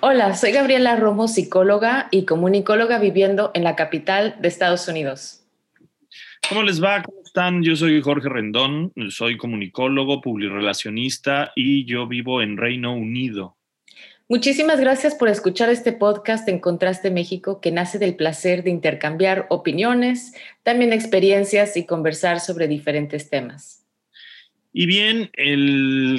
Hola, soy Gabriela Romo, psicóloga y comunicóloga viviendo en la capital de Estados Unidos. ¿Cómo les va? ¿Cómo están? Yo soy Jorge Rendón, soy comunicólogo, publirelacionista y yo vivo en Reino Unido. Muchísimas gracias por escuchar este podcast en Contraste México que nace del placer de intercambiar opiniones, también experiencias y conversar sobre diferentes temas. Y bien,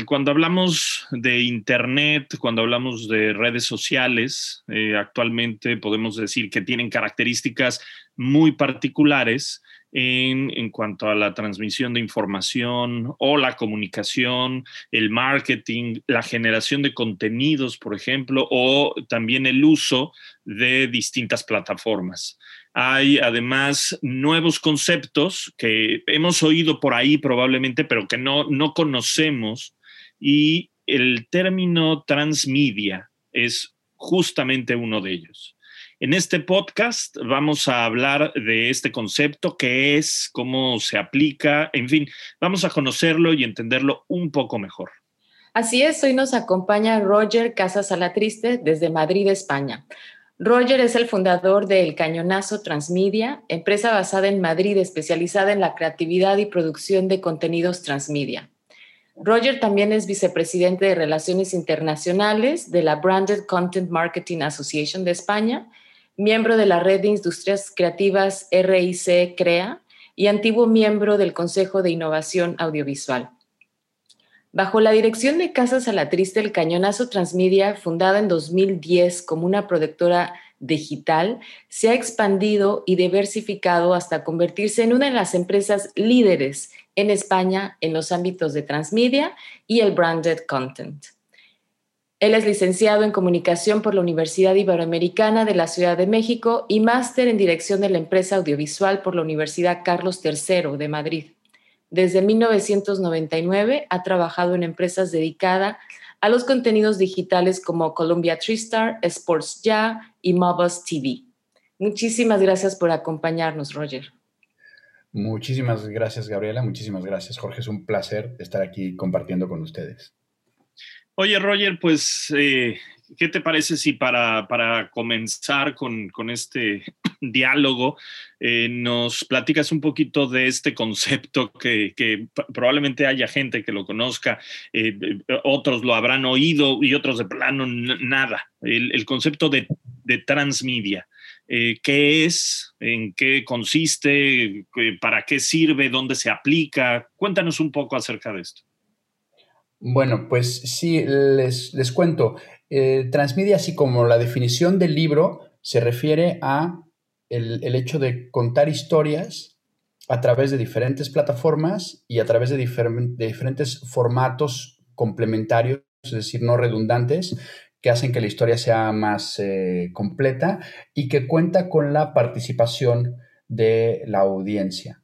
cuando hablamos de Internet, cuando hablamos de redes sociales, eh, actualmente podemos decir que tienen características muy particulares en, cuanto a la transmisión de información o la comunicación, el marketing, la generación de contenidos, por ejemplo, o también el uso de distintas plataformas. Hay además nuevos conceptos que hemos oído por ahí probablemente, pero que no, no conocemos. Y el término transmedia es justamente uno de ellos. En este podcast vamos a hablar de este concepto, qué es, cómo se aplica, en fin, vamos a conocerlo y entenderlo un poco mejor. Así es, hoy nos acompaña Roger Casas Alatriste desde Madrid, España. Roger es el fundador de El Cañonazo Transmedia, empresa basada en Madrid especializada en la creatividad y producción de contenidos transmedia. Roger también es vicepresidente de Relaciones Internacionales de la Branded Content Marketing Association de España, miembro de la Red de Industrias Creativas RIC CREA y antiguo miembro del Consejo de Innovación Audiovisual. Bajo la dirección de Casas Triste, el Cañonazo Transmedia, fundada en 2010 como una productora digital, se ha expandido y diversificado hasta convertirse en una de las empresas líderes en España en los ámbitos de transmedia y el branded content. Él es licenciado en comunicación por la Universidad Iberoamericana de la Ciudad de México y máster en dirección de la empresa audiovisual por la Universidad Carlos III de Madrid. Desde 1999 ha trabajado en empresas dedicadas a los contenidos digitales como Columbia TriStar, Sports Ya y Mobus TV. Muchísimas gracias por acompañarnos, Roger. Muchísimas gracias, Gabriela. Muchísimas gracias, Jorge. Es un placer estar aquí compartiendo con ustedes. Oye, Roger, pues eh, ¿Qué te parece si para, comenzar con, este diálogo eh, nos platicas un poquito de este concepto que, probablemente haya gente que lo conozca, eh, eh, otros lo habrán oído y otros de plano nada, el, concepto de, transmedia. ¿Qué es? ¿En qué consiste? ¿Para qué sirve? ¿Dónde se aplica? Cuéntanos un poco acerca de esto. Bueno, pues sí, les, les cuento. Eh, transmedia, así como la definición del libro, se refiere a el, hecho de contar historias a través de diferentes plataformas y a través de, diferentes formatos complementarios, es decir, no redundantes, que hacen que la historia sea más eh, completa y que cuenta con la participación de la audiencia.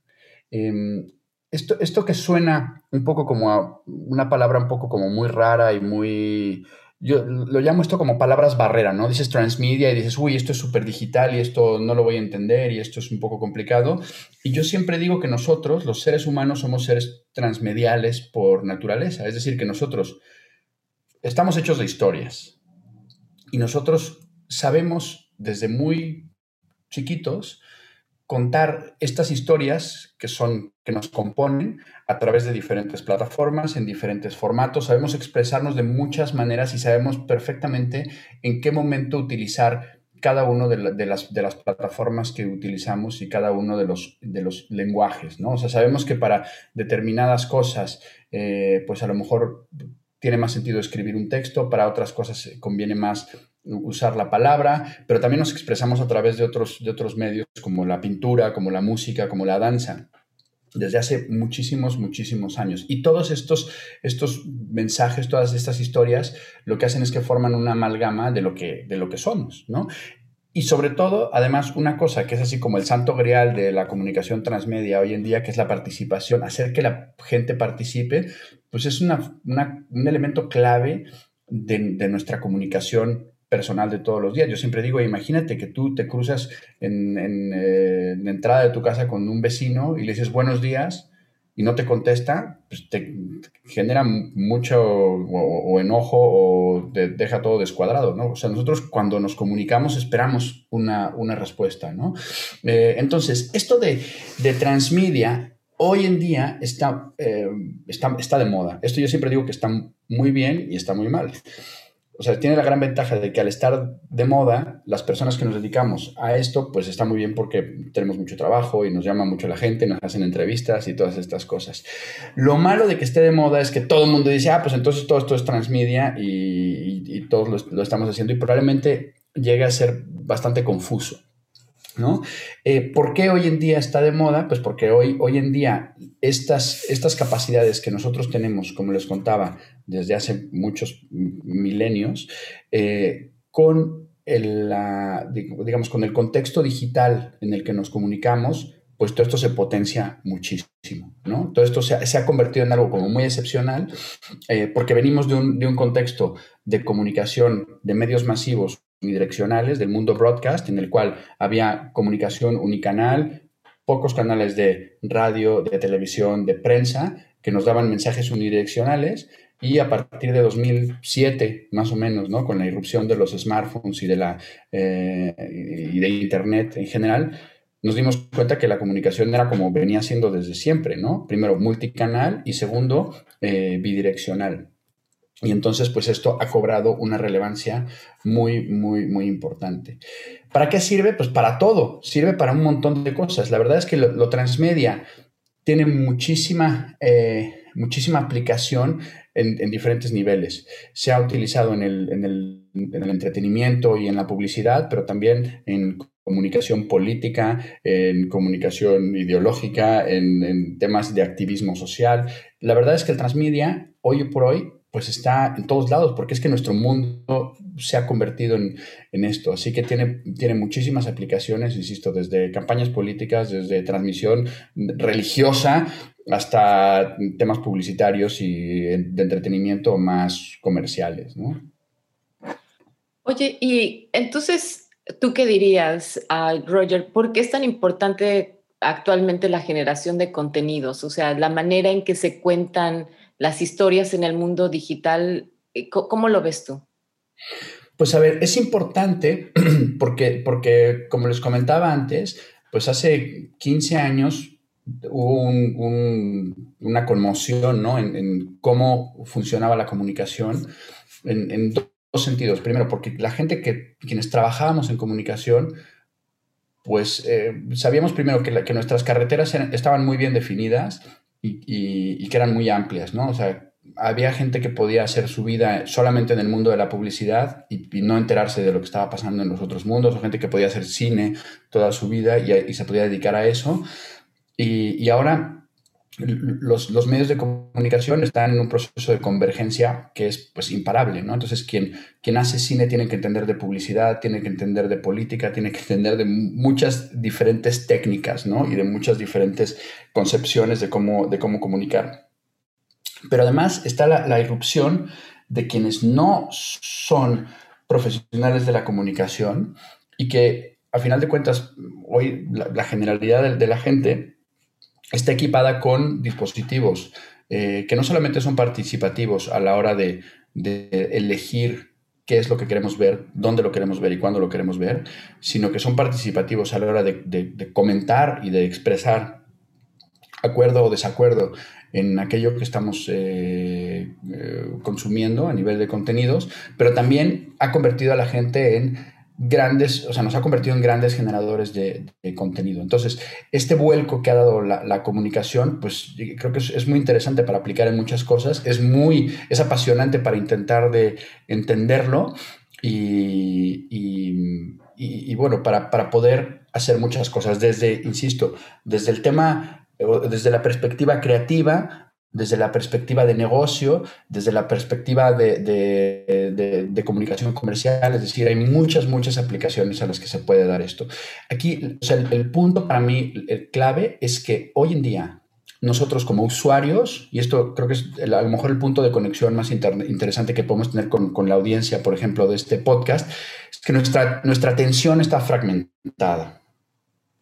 Em, esto, esto que suena un poco como una palabra un poco como muy rara y muy yo lo llamo esto como palabras barrera, ¿no? Dices transmedia y dices, uy, esto es súper digital y esto no lo voy a entender y esto es un poco complicado. Y yo siempre digo que nosotros, los seres humanos, somos seres transmediales por naturaleza. Es decir, que nosotros estamos hechos de historias. Y nosotros sabemos desde muy chiquitos contar estas historias que son que nos componen a través de diferentes plataformas, en diferentes formatos. Sabemos expresarnos de muchas maneras y sabemos perfectamente en qué momento utilizar cada uno de, las, de, las, plataformas que utilizamos y cada uno de los, de los lenguajes, ¿no? O sea, sabemos que para determinadas cosas, eh, pues a lo mejor tiene más sentido escribir un texto, para otras cosas conviene más usar la palabra, pero también nos expresamos a través de otros, de otros medios como la pintura, como la música, como la danza. Desde hace muchísimos, muchísimos años. Y todos estos, estos mensajes, todas estas historias, lo que hacen es que forman una amalgama de lo que, de lo que somos, ¿no? Y sobre todo, además, una cosa que es así como el santo grial de la comunicación transmedia hoy en día, que es la participación, hacer que la gente participe, pues es una, un elemento clave de, de nuestra comunicación personal de todos los días. Yo siempre digo, imagínate que tú te cruzas en, eh, la entrada de tu casa con un vecino y le dices buenos días y no te contesta, pues te genera mucho o, enojo o te deja todo descuadrado, ¿no? O sea, nosotros cuando nos comunicamos esperamos una, respuesta, ¿no? Eh, entonces, esto de, transmedia hoy en día está, eh, está, está de moda. Esto yo siempre digo que está muy bien y está muy mal o sea, tiene la gran ventaja de que al estar de moda, las personas que nos dedicamos a esto, pues está muy bien porque tenemos mucho trabajo y nos llama mucho la gente, nos hacen entrevistas y todas estas cosas. Lo malo de que esté de moda es que todo el mundo dice, ah, pues entonces todo esto es transmedia y, todos lo, estamos haciendo y probablemente llegue a ser bastante confuso. ¿No? Eh, ¿Por qué hoy en día está de moda? Pues porque hoy, hoy en día estas, estas capacidades que nosotros tenemos, como les contaba, desde hace muchos milenios, eh, con el, digamos, con el contexto digital en el que nos comunicamos, pues todo esto se potencia muchísimo, ¿no? Todo esto se ha, convertido en algo como muy excepcional, eh, porque venimos de un, de un contexto de comunicación de medios masivos unidireccionales del mundo broadcast, en el cual había comunicación unicanal, pocos canales de radio, de televisión, de prensa, que nos daban mensajes unidireccionales, y a partir de 2007, más o menos, ¿no? con la irrupción de los smartphones y de, la, eh, y de Internet en general, nos dimos cuenta que la comunicación era como venía siendo desde siempre, ¿no? Primero, multicanal y segundo, eh, bidireccional. Y entonces, pues esto ha cobrado una relevancia muy, muy, muy importante. ¿Para qué sirve? Pues para todo, sirve para un montón de cosas. La verdad es que lo, transmedia tiene muchísima, eh, muchísima aplicación en, diferentes niveles. Se ha utilizado en el, en, el, en el, entretenimiento y en la publicidad, pero también en comunicación política, en comunicación ideológica, en, temas de activismo social. La verdad es que el transmedia, hoy por hoy, pues está en todos lados, porque es que nuestro mundo se ha convertido en, en, esto. Así que tiene, tiene muchísimas aplicaciones, insisto, desde campañas políticas, desde transmisión religiosa, hasta temas publicitarios y de entretenimiento más comerciales, ¿no? Oye, y entonces, ¿tú qué dirías, Roger? ¿Por qué es tan importante actualmente la generación de contenidos? O sea, la manera en que se cuentan las historias en el mundo digital, eh, ¿cómo lo ves tú? Pues a ver, es importante porque, porque como les comentaba antes, pues hace 15 años hubo una conmoción ¿no? en, cómo funcionaba la comunicación en, dos sentidos. Primero, porque la gente que quienes trabajábamos en comunicación, pues eh, sabíamos primero que, que nuestras carreteras estaban muy bien definidas y, que eran muy amplias, ¿no? O sea, había gente que podía hacer su vida solamente en el mundo de la publicidad y, no enterarse de lo que estaba pasando en los otros mundos, o gente que podía hacer cine toda su vida y, se podía dedicar a eso. Y, ahora los, los, medios de comunicación están en un proceso de convergencia que es pues imparable, ¿no? Entonces, quien, quien hace cine tiene que entender de publicidad, tiene que entender de política, tiene que entender de muchas diferentes técnicas, ¿no? Y de muchas diferentes concepciones de cómo, de cómo comunicar. Pero además está la, la irrupción de quienes no son profesionales de la comunicación y que, a final de cuentas, hoy la, generalidad de la gente está equipada con dispositivos eh, que no solamente son participativos a la hora de, elegir qué es lo que queremos ver, dónde lo queremos ver y cuándo lo queremos ver, sino que son participativos a la hora de, comentar y de expresar acuerdo o desacuerdo en aquello que estamos eh, eh, consumiendo a nivel de contenidos, pero también ha convertido a la gente en grandes, o sea, nos ha convertido en grandes generadores de, contenido. Entonces, este vuelco que ha dado la, comunicación, pues creo que es, muy interesante para aplicar en muchas cosas, es muy, es apasionante para intentar de entenderlo y, y, bueno, para, para, poder hacer muchas cosas, desde, insisto, desde el tema desde la perspectiva creativa, desde la perspectiva de negocio, desde la perspectiva de, comunicación comercial, es decir, hay muchas, muchas aplicaciones a las que se puede dar esto. Aquí, el, punto para mí, el clave es que hoy en día nosotros como usuarios, y esto creo que es a lo mejor el punto de conexión más interesante que podemos tener con, con, la audiencia, por ejemplo, de este podcast, es que nuestra, nuestra atención está fragmentada.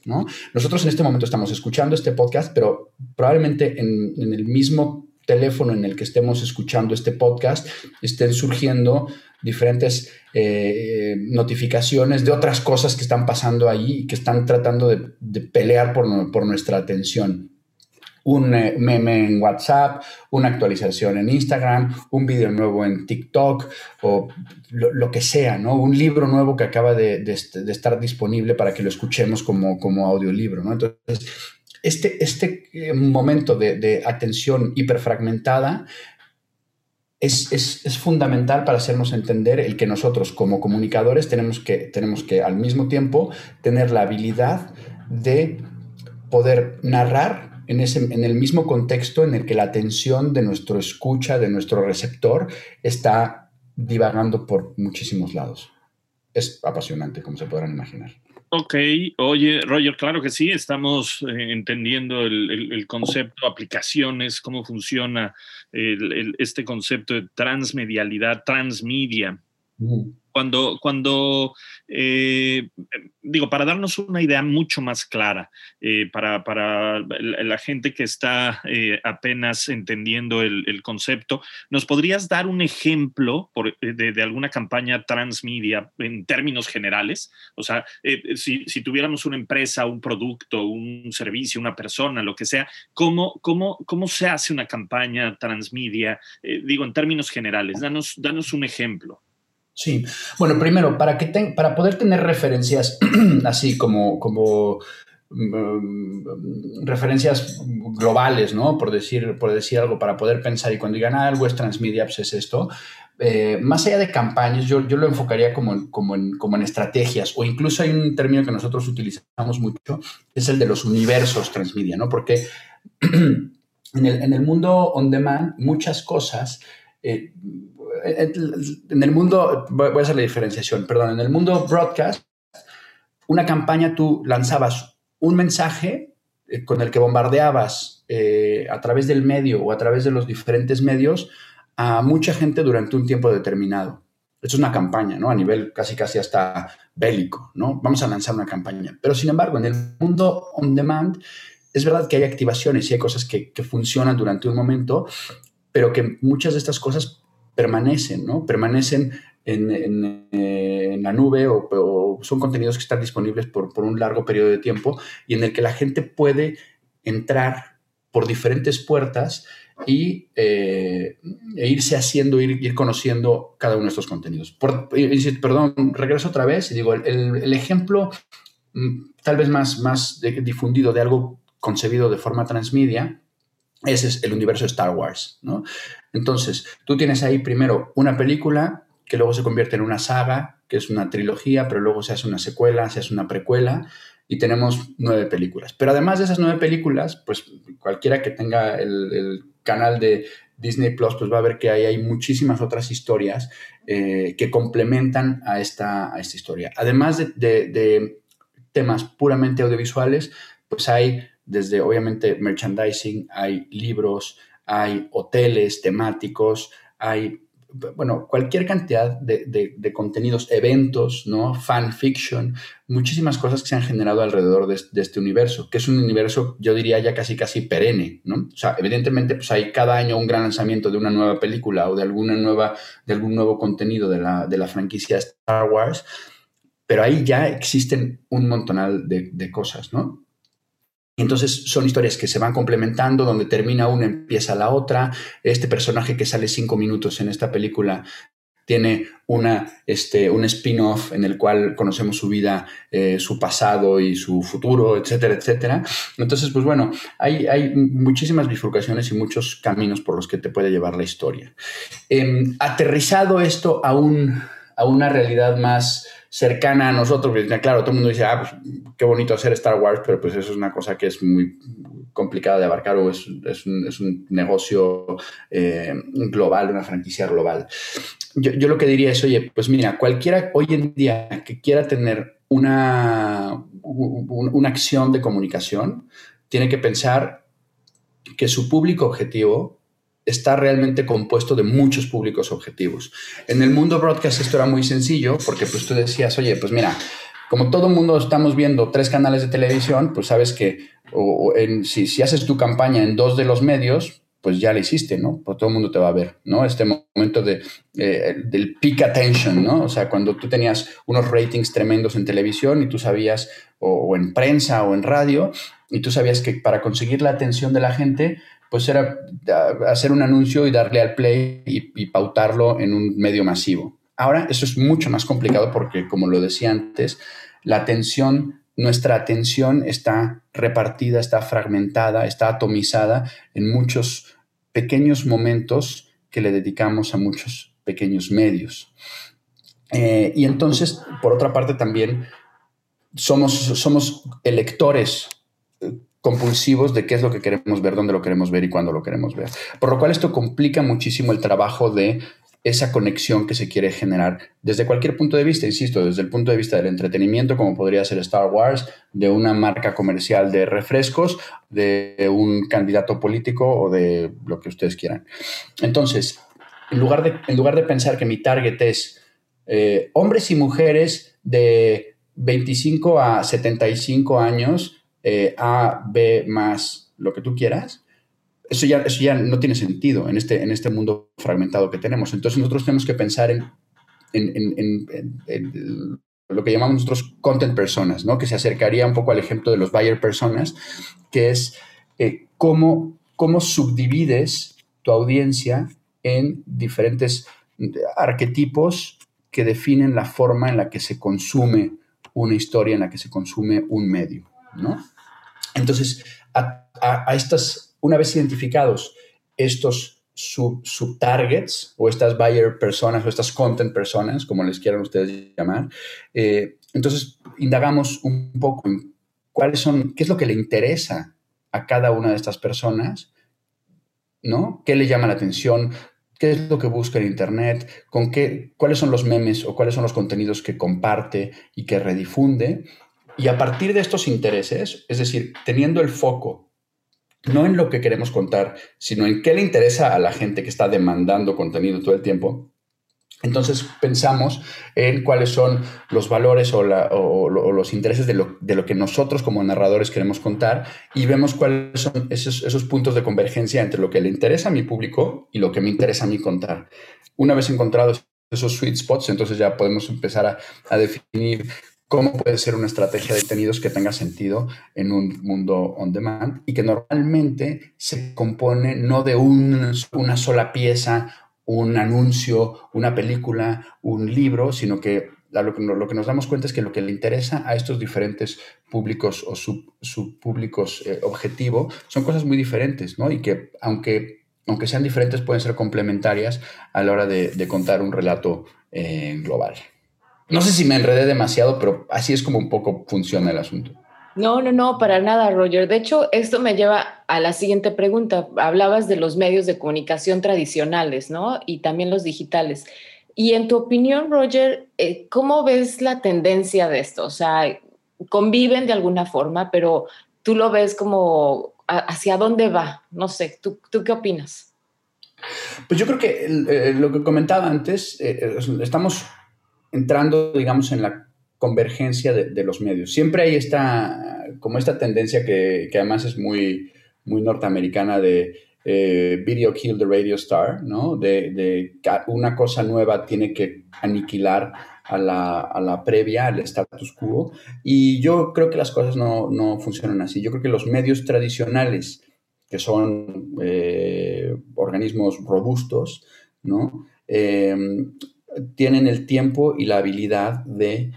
Nosotros en este momento estamos escuchando este podcast, pero probablemente en, el mismo teléfono en el que estemos escuchando este podcast estén surgiendo diferentes eh, notificaciones de otras cosas que están pasando ahí y que están tratando de, pelear por nuestra atención un eh, meme en WhatsApp, una actualización en Instagram, un video nuevo en TikTok o lo, que sea, ¿no? Un libro nuevo que acaba de, estar disponible para que lo escuchemos como, como audiolibro, ¿no? Entonces, este, este eh, momento de, atención hiperfragmentada es, es, fundamental para hacernos entender el que nosotros como comunicadores tenemos que, tenemos que al mismo tiempo tener la habilidad de poder narrar en, ese, en el mismo contexto en el que la atención de nuestro escucha, de nuestro receptor, está divagando por muchísimos lados. Es apasionante, como se podrán imaginar. Ok, oye, Roger, claro que sí, estamos eh, entendiendo el, concepto, aplicaciones, cómo funciona este concepto de transmedialidad, transmedia. Cuando, cuando eh, digo, para darnos una idea mucho más clara, eh, para, para, la gente que está eh, apenas entendiendo el, concepto, ¿nos podrías dar un ejemplo de, alguna campaña transmedia en términos generales? O sea, si, si, tuviéramos una empresa, un producto, un servicio, una persona, lo que sea, ¿cómo, cómo, cómo se hace una campaña transmedia? digo, en términos generales, danos, danos un ejemplo. Sí, bueno, primero, para, que para poder tener referencias así como, como mm, referencias globales, ¿no? Por decir, por decir algo, para poder pensar y cuando digan, ah, algo es transmedia, pues es esto. Eh, más allá de campañas, yo, yo lo enfocaría como como, en, como en estrategias, o incluso hay un término que nosotros utilizamos mucho, es el de los universos transmedia, ¿no? Porque en el, en el mundo on demand, muchas cosas eh, en el mundo, voy a hacer la diferenciación, perdón, en el mundo broadcast, una campaña tú lanzabas un mensaje eh, con el que bombardeabas eh, a través del medio o a través de los diferentes medios a mucha gente durante un tiempo determinado. Esto es una campaña, ¿no? A nivel casi casi hasta bélico, ¿no? Vamos a lanzar una campaña. Pero sin embargo, en el mundo on demand, es verdad que hay activaciones y hay cosas que, que funcionan durante un momento, pero que muchas de estas cosas permanecen, ¿no? Permanecen en, eh, la nube o, son contenidos que están disponibles por, un largo periodo de tiempo y en el que la gente puede entrar por diferentes puertas y eh, e irse haciendo, ir, conociendo cada uno de estos contenidos. perdón, regreso otra vez y digo, el, ejemplo mm, tal vez más, más difundido de algo concebido de forma transmedia es el universo Star Wars, ¿no? Entonces, tú tienes ahí primero una película que luego se convierte en una saga, que es una trilogía, pero luego se hace una secuela, se hace una precuela y tenemos nueve películas. Pero además de esas nueve películas, pues cualquiera que tenga el, canal de Disney Plus, pues va a ver que ahí hay muchísimas otras historias eh, que complementan a esta, historia. Además de, de temas puramente audiovisuales, pues hay desde obviamente merchandising, hay libros, hay hoteles temáticos, hay, bueno, cualquier cantidad de, contenidos, eventos, ¿no? Fanfiction, muchísimas cosas que se han generado alrededor de, este universo, que es un universo, yo diría, ya casi casi perenne, ¿no? O sea, evidentemente, pues hay cada año un gran lanzamiento de una nueva película o de alguna nueva, de algún nuevo contenido de la, de la franquicia Star Wars, pero ahí ya existen un montonal de, de cosas, ¿no? Entonces son historias que se van complementando, donde termina una, empieza la otra. Este personaje que sale cinco minutos en esta película tiene una, este, un spin-off en el cual conocemos su vida, eh, su pasado y su futuro, etcétera, etcétera. Entonces, pues bueno, hay, hay muchísimas bifurcaciones y muchos caminos por los que te puede llevar la historia. Em, aterrizado esto a, un, a una realidad más cercana a nosotros, claro, todo el mundo dice, ah, pues qué bonito hacer Star Wars, pero pues eso es una cosa que es muy complicada de abarcar o es, un, negocio eh, global, una franquicia global. Yo, yo, lo que diría es, oye, pues mira, cualquiera hoy en día que quiera tener una, una acción de comunicación, tiene que pensar que su público objetivo está realmente compuesto de muchos públicos objetivos. En el mundo broadcast esto era muy sencillo porque pues tú decías, oye, pues mira, como todo el mundo estamos viendo tres canales de televisión, pues sabes que si, si, haces tu campaña en dos de los medios, pues ya la hiciste, ¿no? Pues todo el mundo te va a ver, ¿no? Este momento de, eh, del peak attention, ¿no? O sea, cuando tú tenías unos ratings tremendos en televisión y tú sabías, o en prensa o en radio, y tú sabías que para conseguir la atención de la gente, pues era hacer un anuncio y darle al play y, pautarlo en un medio masivo. Ahora eso es mucho más complicado porque, como lo decía antes, la atención, nuestra atención está repartida, está fragmentada, está atomizada en muchos pequeños momentos que le dedicamos a muchos pequeños medios. Eh, y entonces, por otra parte, también somos, somos electores compulsivos de qué es lo que queremos ver, dónde lo queremos ver y cuándo lo queremos ver. Por lo cual esto complica muchísimo el trabajo de esa conexión que se quiere generar desde cualquier punto de vista, insisto, desde el punto de vista del entretenimiento, como podría ser Star Wars, de una marca comercial de refrescos, de un candidato político o de lo que ustedes quieran. Entonces, en lugar de, en lugar de pensar que mi target es eh, hombres y mujeres de 25 a 75 años, eh, A, B más lo que tú quieras, eso ya, eso ya no tiene sentido en este, en este mundo fragmentado que tenemos. Entonces nosotros tenemos que pensar en, lo que llamamos nosotros content personas, ¿no? que se acercaría un poco al ejemplo de los buyer personas, que es eh, cómo, cómo subdivides tu audiencia en diferentes arquetipos que definen la forma en la que se consume una historia, en la que se consume un medio. ¿no? Entonces, a, estas, una vez identificados estos sub-targets o estas buyer personas o estas content personas, como les quieran ustedes llamar, eh, entonces indagamos un poco en cuáles son, qué es lo que le interesa a cada una de estas personas, ¿no? ¿Qué le llama la atención? ¿Qué es lo que busca en Internet? ¿Con qué, ¿Cuáles son los memes o cuáles son los contenidos que comparte y que redifunde? Y a partir de estos intereses, es decir, teniendo el foco no en lo que queremos contar, sino en qué le interesa a la gente que está demandando contenido todo el tiempo, entonces pensamos en cuáles son los valores o, los intereses de lo, que nosotros como narradores queremos contar y vemos cuáles son esos, puntos de convergencia entre lo que le interesa a mi público y lo que me interesa a mí contar. Una vez encontrados esos sweet spots, entonces ya podemos empezar a, a definir cómo puede ser una estrategia de contenidos que tenga sentido en un mundo on demand y que normalmente se compone no de una sola pieza, un anuncio, una película, un libro, sino que lo, que nos damos cuenta es que lo que le interesa a estos diferentes públicos o subpúblicos sub eh, objetivo son cosas muy diferentes, ¿no? Y que aunque, aunque sean diferentes pueden ser complementarias a la hora de, contar un relato eh, global. No sé si me enredé demasiado, pero así es como un poco funciona el asunto. No, no, no, para nada, Roger. De hecho, esto me lleva a la siguiente pregunta. Hablabas de los medios de comunicación tradicionales, ¿no? Y también los digitales. Y en tu opinión, Roger, eh, ¿cómo ves la tendencia de esto? O sea, conviven de alguna forma, pero tú lo ves como hacia dónde va. No sé, ¿tú, tú qué opinas? Pues yo creo que eh, lo que comentaba antes, eh, estamos entrando, digamos, en la convergencia de, los medios. Siempre hay esta, como esta tendencia que, además es muy, muy norteamericana de eh, video kill the radio star, ¿no? De, que una cosa nueva tiene que aniquilar a la, previa, al status quo. Y yo creo que las cosas no, funcionan así. Yo creo que los medios tradicionales, que son eh, organismos robustos, ¿no? Eh, tienen el tiempo y la habilidad de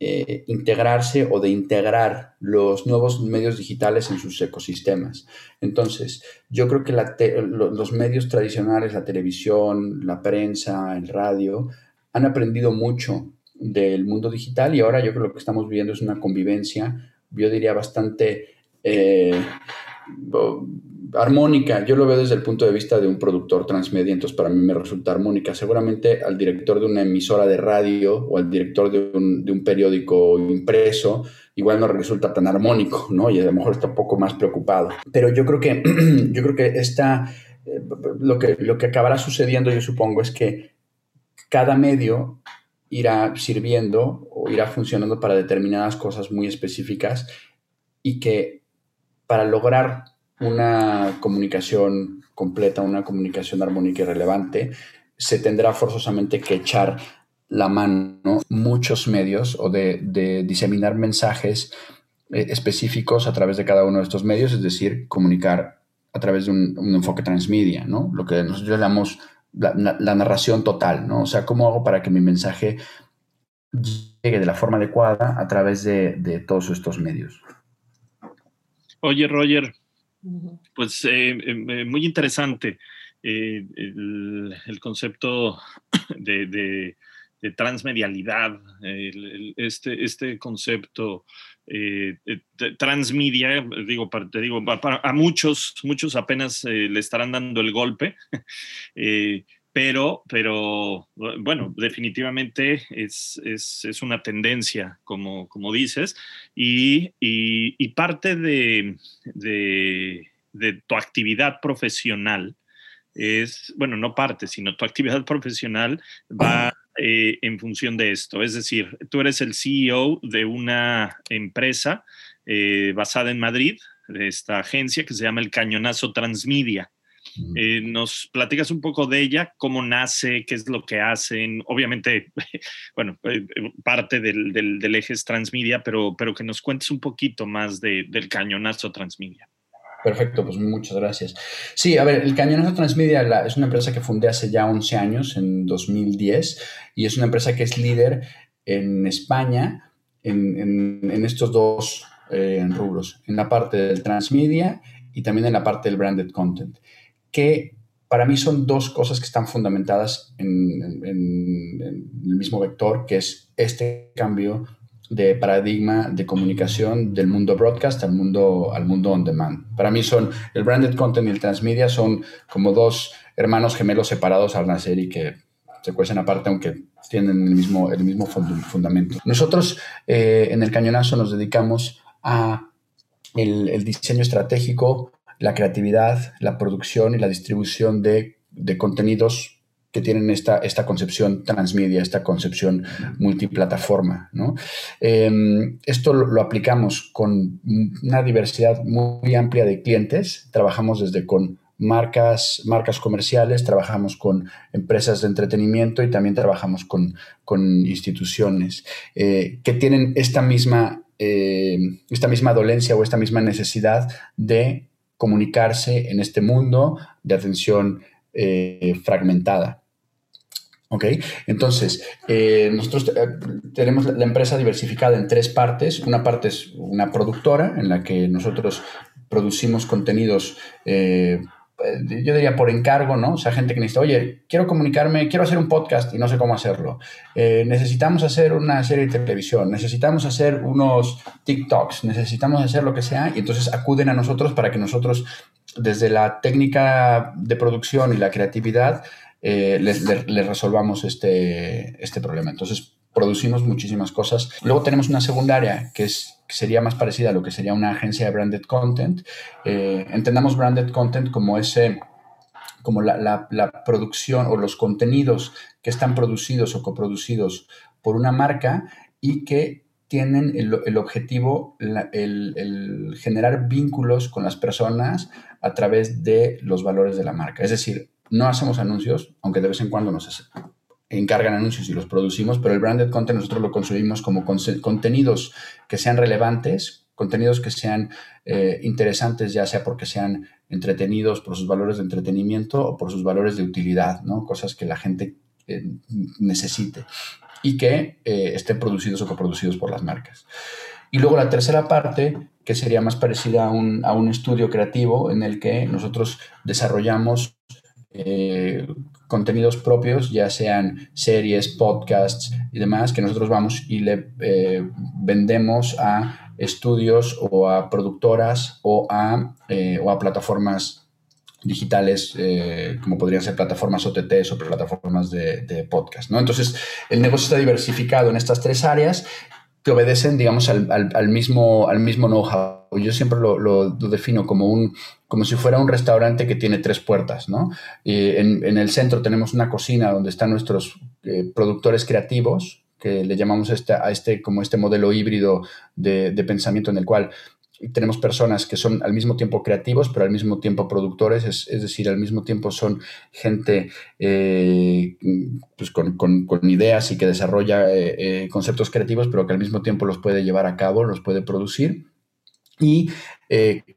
eh, integrarse o de integrar los nuevos medios digitales en sus ecosistemas. Entonces, yo creo que los medios tradicionales, la televisión, la prensa, el radio, han aprendido mucho del mundo digital y ahora yo creo que lo que estamos viendo es una convivencia, yo diría bastante, eh, armónica, yo lo veo desde el punto de vista de un productor transmedia, entonces para mí me resulta armónica. Seguramente al director de una emisora de radio o al director de un, de un periódico impreso, igual no resulta tan armónico, ¿no? Y a lo mejor está un poco más preocupado. Pero yo creo que, yo creo que esta, eh, lo, que, lo que acabará sucediendo, yo supongo, es que cada medio irá sirviendo o irá funcionando para determinadas cosas muy específicas y que para lograr una comunicación completa, una comunicación armónica y relevante, se tendrá forzosamente que echar la mano muchos medios o de, diseminar mensajes eh, específicos a través de cada uno de estos medios, es decir, comunicar a través de un, enfoque transmedia, ¿no? Lo que nosotros llamamos la, narración total, ¿no? O sea, ¿cómo hago para que mi mensaje llegue de la forma adecuada a través de, de todos estos medios? Oye, Roger, pues eh, eh, muy interesante eh, el, concepto de, transmedialidad, este, este concepto transmedia, digo, te digo, a muchos, muchos apenas le estarán dando el golpe. pero, pero bueno, definitivamente es, una tendencia, como, como dices, y, parte de, tu actividad profesional es, bueno, no parte, sino tu actividad profesional va eh, en función de esto. Es decir, tú eres el CEO de una empresa eh, basada en Madrid, de esta agencia que se llama el Cañonazo Transmedia. Eh, ¿Nos platicas un poco de ella? ¿Cómo nace? ¿Qué es lo que hacen? Obviamente, bueno, eh, parte del, del, eje es transmedia, pero, pero que nos cuentes un poquito más del cañonazo transmedia. Perfecto, pues muchas gracias. Sí, a ver, el Cañonazo Transmedia es una empresa que fundé hace ya 11 años, en 2010, y es una empresa que es líder en España en, en, estos dos eh, rubros, en la parte del transmedia y también en la parte del branded content que para mí son dos cosas que están fundamentadas en, el mismo vector, que es este cambio de paradigma de comunicación del mundo broadcast al mundo, al mundo on demand. Para mí son el branded content y el transmedia son como dos hermanos gemelos separados al nacer y que se cuecen aparte aunque tienen el mismo, el mismo fundamento. Nosotros eh, en el Cañonazo nos dedicamos a el diseño estratégico la creatividad, la producción y la distribución de, contenidos que tienen esta, esta concepción transmedia, esta concepción multiplataforma. Em, esto lo, aplicamos con una diversidad muy amplia de clientes. Trabajamos desde con marcas, marcas comerciales, trabajamos con empresas de entretenimiento y también trabajamos con, instituciones eh, que tienen esta misma, eh, esta misma dolencia o esta misma necesidad de comunicarse en este mundo de atención eh, fragmentada. ¿Ok? Entonces, eh, nosotros eh, tenemos la empresa diversificada en tres partes. Una parte es una productora en la que nosotros producimos contenidos yo diría por encargo, ¿no? O sea, gente que necesita, oye, quiero comunicarme, quiero hacer un podcast y no sé cómo hacerlo. Eh, necesitamos hacer una serie de televisión, necesitamos hacer unos TikToks, necesitamos hacer lo que sea y entonces acuden a nosotros para que nosotros, desde la técnica de producción y la creatividad, eh, les, resolvamos este, este problema. Entonces, producimos muchísimas cosas. Luego tenemos una secundaria que es sería más parecida a lo que sería una agencia de branded content. Eh, entendamos branded content como ese como la, producción o los contenidos que están producidos o coproducidos por una marca y que tienen el, objetivo, el, generar vínculos con las personas a través de los valores de la marca. Es decir, no hacemos anuncios, aunque de vez en cuando nos encargan anuncios y los producimos, pero el branded content nosotros lo consumimos como contenidos que sean relevantes, contenidos que sean eh, interesantes, ya sea porque sean entretenidos por sus valores de entretenimiento o por sus valores de utilidad, ¿no? Cosas que la gente eh, necesite y que eh, estén producidos o coproducidos por las marcas. Y luego la tercera parte, que sería más parecida a un, a un estudio creativo en el que nosotros desarrollamos contenidos propios, ya sean series, podcasts y demás, que nosotros vamos y le eh, vendemos a estudios o a productoras o a, eh, o a plataformas digitales, eh, como podrían ser plataformas OTT o plataformas de, podcast. ¿no? Entonces, el negocio está diversificado en estas tres áreas que obedecen, digamos, al, mismo, al mismo know-how. Yo siempre lo, defino como, un, como si fuera un restaurante que tiene tres puertas. ¿no? en, en, el centro tenemos una cocina donde están nuestros eh, productores creativos, que le llamamos este, a este como este modelo híbrido de, pensamiento en el cual tenemos personas que son al mismo tiempo creativos, pero al mismo tiempo productores, es, es decir, al mismo tiempo son gente eh, pues con, con, con, ideas y que desarrolla eh, eh, conceptos creativos, pero que al mismo tiempo los puede llevar a cabo, los puede producir. Y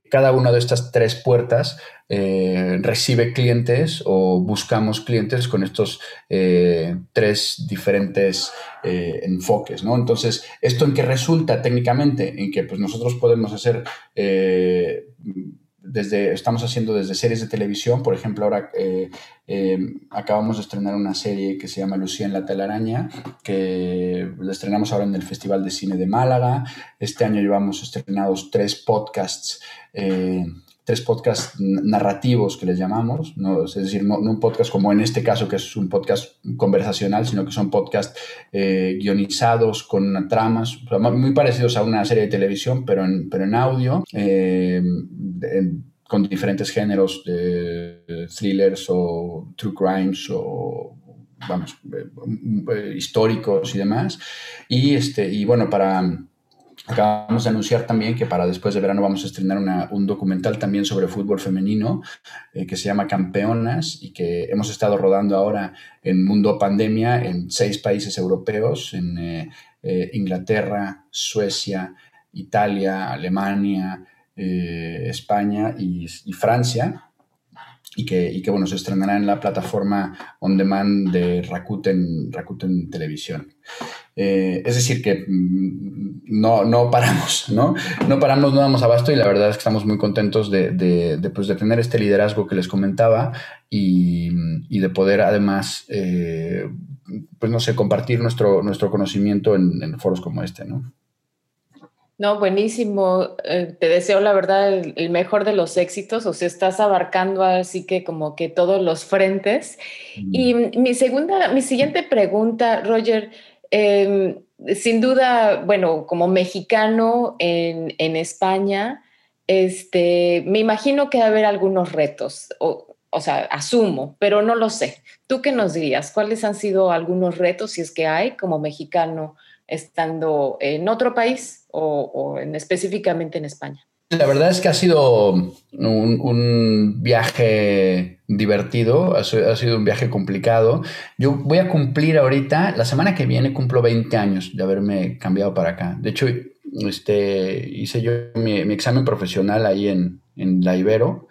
cada una de estas tres puertas eh, recibe clientes o buscamos clientes con estos eh, tres diferentes eh, enfoques, ¿no? Entonces, ¿esto en qué resulta técnicamente? En que pues, nosotros podemos hacer desde, estamos haciendo desde series de televisión, por ejemplo, ahora acabamos de estrenar una serie que se llama Lucía en la telaraña, que la estrenamos ahora en el Festival de Cine de Málaga. Este año llevamos estrenados tres podcasts tres podcasts narrativos que les llamamos, ¿no? es decir, no, un podcast como en este caso, que es un podcast conversacional, sino que son podcasts eh, guionizados con tramas muy parecidos a una serie de televisión, pero en, pero en audio, eh, con diferentes géneros de thrillers o true crimes o vamos, eh, históricos y demás. Y, este, y bueno, para Acabamos de anunciar también que para después de verano vamos a estrenar un documental también sobre fútbol femenino eh, que se llama Campeonas y que hemos estado rodando ahora en Mundo Pandemia en seis países europeos, en eh, eh, Inglaterra, Suecia, Italia, Alemania, España y, Francia. Y que, y que, bueno, se estrenará en la plataforma on demand de Rakuten, Rakuten Televisión. Eh, es decir, que mm, no, no paramos, ¿no? No paramos, no damos abasto y la verdad es que estamos muy contentos de, de, pues, tener este liderazgo que les comentaba y, de poder además, eh, pues no sé, compartir nuestro, nuestro conocimiento en, foros como este, ¿no? No, buenísimo. Eh, te deseo la verdad el, mejor de los éxitos. O sea, estás abarcando así que como que todos los frentes. Mm. Y mi segunda, mi siguiente pregunta, Roger, Em, sin duda, bueno, como mexicano en, España, este, me imagino que va a haber algunos retos, o, o, sea, asumo, pero no lo sé. ¿Tú qué nos dirías? ¿Cuáles han sido algunos retos, si es que hay, como mexicano, estando en otro país o, en, específicamente en España? La verdad es que ha sido un, viaje divertido, ha, sido un viaje complicado. Yo voy a cumplir ahorita, la semana que viene cumplo 20 años de haberme cambiado para acá. De hecho, este, hice yo mi, examen profesional ahí en, la Ibero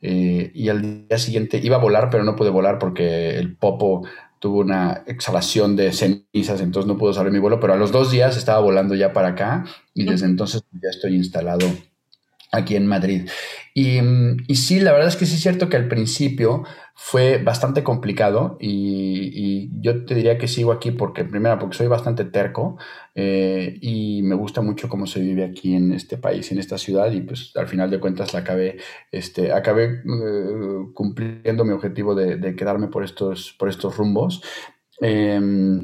eh, y al día siguiente iba a volar, pero no pude volar porque el popo tuvo una exhalación de cenizas, entonces no pudo salir mi vuelo, pero a los dos días estaba volando ya para acá y desde entonces ya estoy instalado aquí en Madrid. Y, y, sí, la verdad es que sí es cierto que al principio fue bastante complicado y, yo te diría que sigo aquí porque, primero, porque soy bastante terco eh, y me gusta mucho cómo se vive aquí en este país, en esta ciudad y pues al final de cuentas la acabé, este, eh, cumpliendo mi objetivo de, quedarme por estos, por estos rumbos. Em,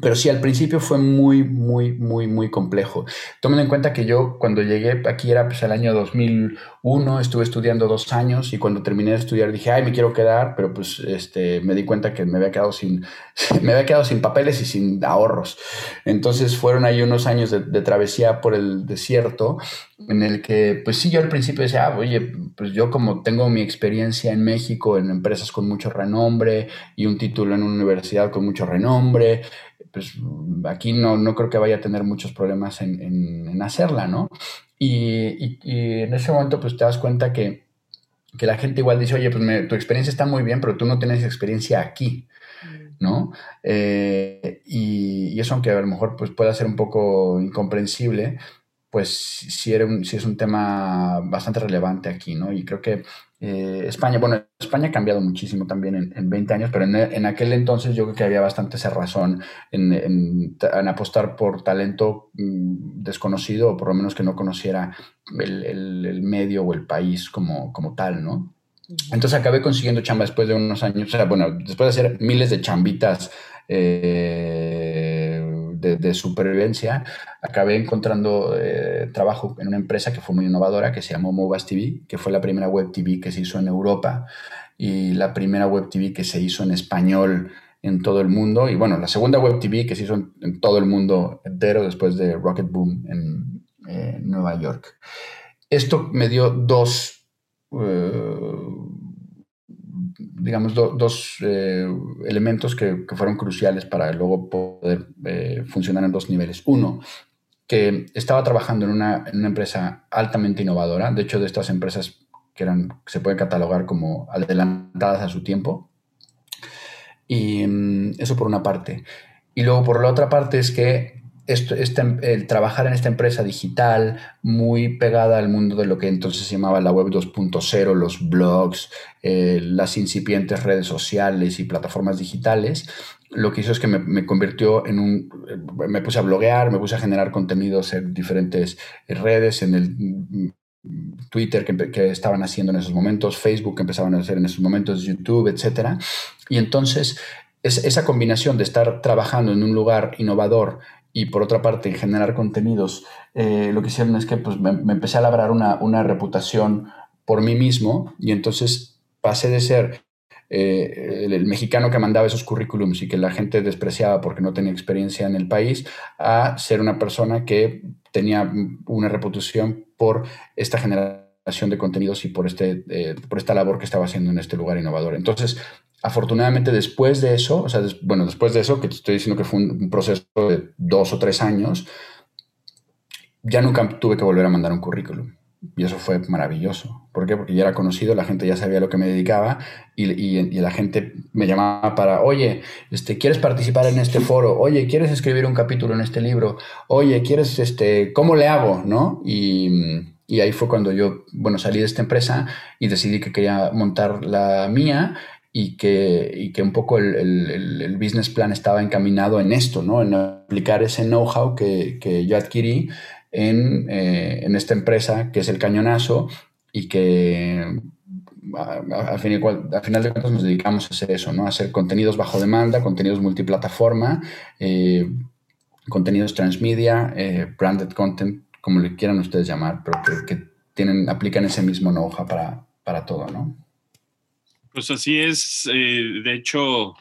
pero sí, al principio fue muy, muy, muy, muy complejo. Tomen en cuenta que yo cuando llegué aquí era pues el año 2001, estuve estudiando dos años y cuando terminé de estudiar dije, ay, me quiero quedar, pero pues este, me di cuenta que me había quedado sin, me había quedado sin papeles y sin ahorros. Entonces fueron ahí unos años de, travesía por el desierto en el que, pues sí, yo al principio decía, ah, oye, pues yo como tengo mi experiencia en México, en empresas con mucho renombre y un título en una universidad con mucho renombre, pues aquí no, no creo que vaya a tener muchos problemas en, en, hacerla, ¿no? Y, y, en ese momento pues te das cuenta que, que la gente igual dice, oye, pues tu experiencia está muy bien, pero tú no tienes experiencia aquí, ¿no? Eh, y, y, eso aunque a lo mejor pues pueda ser un poco incomprensible, pues sí, era un, sí es un tema bastante relevante aquí, ¿no? Y creo que eh, España, bueno, España ha cambiado muchísimo también en, en 20 años, pero en, en, aquel entonces yo creo que había bastante esa razón en, en apostar por talento mm, desconocido o por lo menos que no conociera el, el, el, medio o el país como, como tal, ¿no? Entonces acabé consiguiendo chamba después de unos años, o sea, bueno, después de hacer miles de chambitas eh, de, supervivencia, acabé encontrando eh, trabajo en una empresa que fue muy innovadora, que se llamó Movas TV, que fue la primera web TV que se hizo en Europa y la primera web TV que se hizo en español en todo el mundo. Y bueno, la segunda web TV que se hizo en, todo el mundo entero después de Rocket Boom en eh, Nueva York. Esto me dio dos uh, digamos, do, dos eh, elementos que, que, fueron cruciales para luego poder eh, funcionar en dos niveles. Uno, que estaba trabajando en una, en una, empresa altamente innovadora, de hecho de estas empresas que eran, se pueden catalogar como adelantadas a su tiempo. Y um, eso por una parte. Y luego por la otra parte es que esto, este, el trabajar en esta empresa digital muy pegada al mundo de lo que entonces se llamaba la web 2.0, los blogs, eh, las incipientes redes sociales y plataformas digitales, lo que hizo es que me, me, convirtió en un... Me puse a bloguear, me puse a generar contenidos en diferentes redes, en el Twitter que, que, estaban haciendo en esos momentos, Facebook que empezaban a hacer en esos momentos, YouTube, etc. Y entonces es, esa combinación de estar trabajando en un lugar innovador y por otra parte generar contenidos, eh, lo que hicieron es que pues, me, empecé a labrar una, una reputación por mí mismo y entonces pasé de ser eh, el, el, mexicano que mandaba esos currículums y que la gente despreciaba porque no tenía experiencia en el país, a ser una persona que tenía una reputación por esta generación de contenidos y por, este, eh, por esta labor que estaba haciendo en este lugar innovador. Entonces, afortunadamente después de eso, o sea, des, bueno, después de eso, que te estoy diciendo que fue un, un, proceso de dos o tres años, ya nunca tuve que volver a mandar un currículum. Y eso fue maravilloso. ¿Por qué? Porque ya era conocido, la gente ya sabía a lo que me dedicaba y, y, y, la gente me llamaba para, oye, este, ¿quieres participar en este foro? Oye, ¿quieres escribir un capítulo en este libro? Oye, ¿quieres, este, cómo le hago? ¿No? Y, y ahí fue cuando yo, bueno, salí de esta empresa y decidí que quería montar la mía y que, y que un poco el, el, el, business plan estaba encaminado en esto, ¿no? En aplicar ese know-how que, que, yo adquirí en, eh, en, esta empresa que es el Cañonazo y que al final, final, de cuentas nos dedicamos a hacer eso, ¿no? A hacer contenidos bajo demanda, contenidos multiplataforma, eh, contenidos transmedia, eh, branded content, como le quieran ustedes llamar, pero que, que tienen, aplican ese mismo know-how para, para todo, ¿no? Pues así es. Eh, de hecho,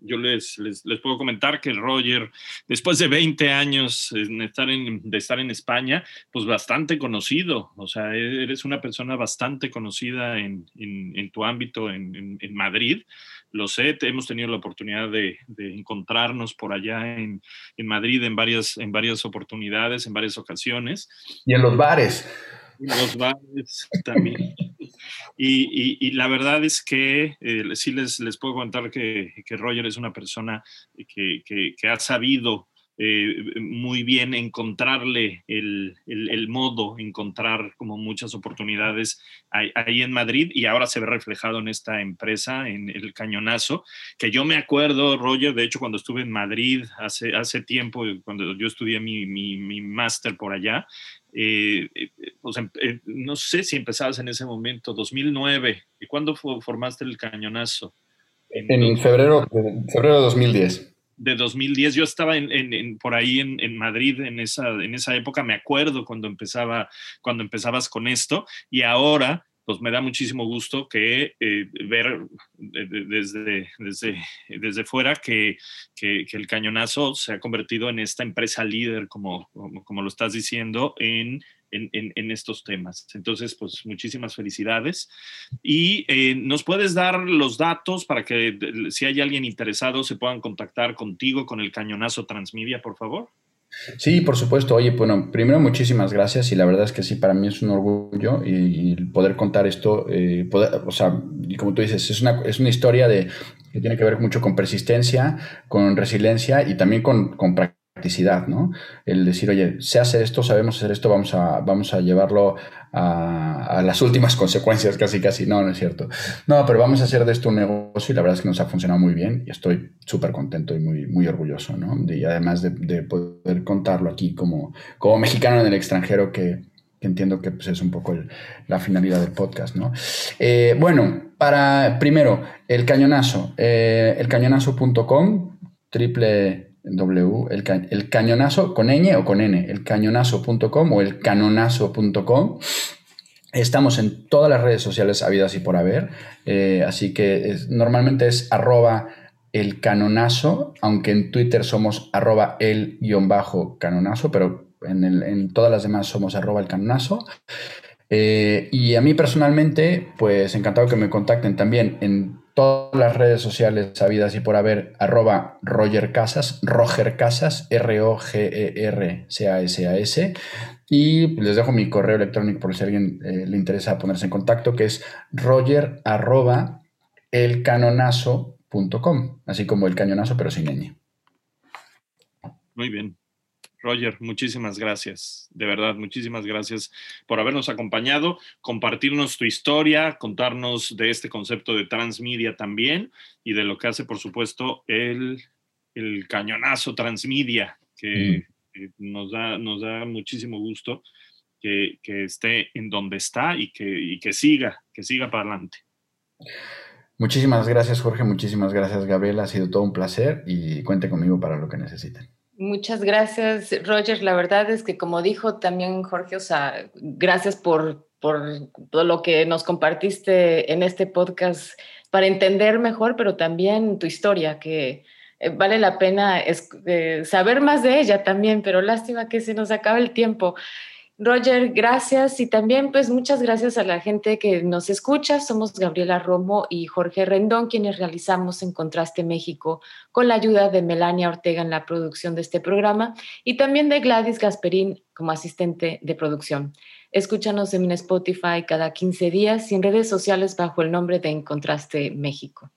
yo les, les, les, puedo comentar que Roger, después de 20 años de estar, en, de estar en España, pues bastante conocido. O sea, e-, eres una persona bastante conocida en, en, en tu ámbito en, en, Madrid. Lo sé, hemos tenido la oportunidad de, de encontrarnos por allá en, Madrid en varias, en varias oportunidades, en varias ocasiones. Y en los bares. En los bares también. Y, y, y, la verdad es que eh, sí les, les puedo contar que, que, Roger es una persona que, que, que ha sabido eh, muy bien encontrarle el, el, el, modo, encontrar como muchas oportunidades ahí, ahí, en Madrid y ahora se ve reflejado en esta empresa, en el Cañonazo, que yo me acuerdo, Roger, de hecho cuando estuve en Madrid hace, hace tiempo, cuando yo estudié mi, mi, mi máster por allá, eh, o sea, eh, no sé si empezabas en ese momento, 2009. ¿Y cuándo formaste el cañonazo? En, en febrero, febrero de 2010. De 2010, yo estaba en, en, por ahí en, Madrid en esa, en esa época, me acuerdo cuando, empezaba, cuando empezabas con esto, y ahora pues me da muchísimo gusto eh, ver desde, desde, desde fuera que, que, el cañonazo se ha convertido en esta empresa líder, como, como, lo estás diciendo, en, en, en, en, estos temas. Entonces, pues muchísimas felicidades. Y eh, nos puedes dar los datos para que si hay alguien interesado se puedan contactar contigo con el cañonazo Transmedia, por favor. Sí, por supuesto. Oye, bueno, primero muchísimas gracias y la verdad es que sí, para mí es un orgullo y, poder contar esto, eh, poder, o sea, y como tú dices, es una, es una historia de, que tiene que ver mucho con persistencia, con resiliencia y también con, con ¿no? El decir, oye, sé hacer esto, sabemos hacer esto, vamos a, vamos a llevarlo a, las últimas consecuencias, casi, casi. No, no es cierto. No, pero vamos a hacer de esto un negocio y la verdad es que nos ha funcionado muy bien y estoy súper contento y muy, muy orgulloso, ¿no? Y además de, poder contarlo aquí como, como mexicano en el extranjero que, entiendo que pues, es un poco la finalidad del podcast, ¿no? Eh, bueno, para, primero, el cañonazo, eh, elcañonazo.com, triple W, el, cañonazo con ñ o con n, el cañonazo.com o el canonazo.com. Estamos en todas las redes sociales habidas y por haber, eh, así que normalmente es arroba el canonazo, aunque en Twitter somos arroba el guion bajo canonazo, pero en, todas las demás somos arroba el canonazo. Eh, y a mí personalmente, pues encantado que me contacten también en todas las redes sociales sabidas y por haber, arroba Roger Casas, Roger Casas, R-O-G-E-R-C-A-S-A-S. Y les dejo mi correo electrónico por si a alguien eh, le interesa ponerse en contacto, que es roger arroba elcanonazo.com, así como el cañonazo, pero sin ñ. Muy bien. Roger, muchísimas gracias. De verdad, muchísimas gracias por habernos acompañado, compartirnos tu historia, contarnos de este concepto de transmedia también y de lo que hace, por supuesto, el, cañonazo transmedia, que, nos, da, nos da muchísimo gusto que, esté en donde está y que, y que siga, que siga para adelante. Muchísimas gracias, Jorge. Muchísimas gracias, Gabriela. Ha sido todo un placer y cuente conmigo para lo que necesiten. Muchas gracias, Roger. La verdad es que, como dijo también Jorge, o sea, gracias por, por todo lo que nos compartiste en este podcast para entender mejor, pero también tu historia, que eh, vale la pena eh, saber más de ella también, pero lástima que se nos acaba el tiempo. Roger, gracias y también pues muchas gracias a la gente que nos escucha. Somos Gabriela Romo y Jorge Rendón quienes realizamos en Contraste México con la ayuda de Melania Ortega en la producción de este programa y también de Gladys Gasperín como asistente de producción. Escúchanos en Spotify cada 15 días y en redes sociales bajo el nombre de En Contraste México.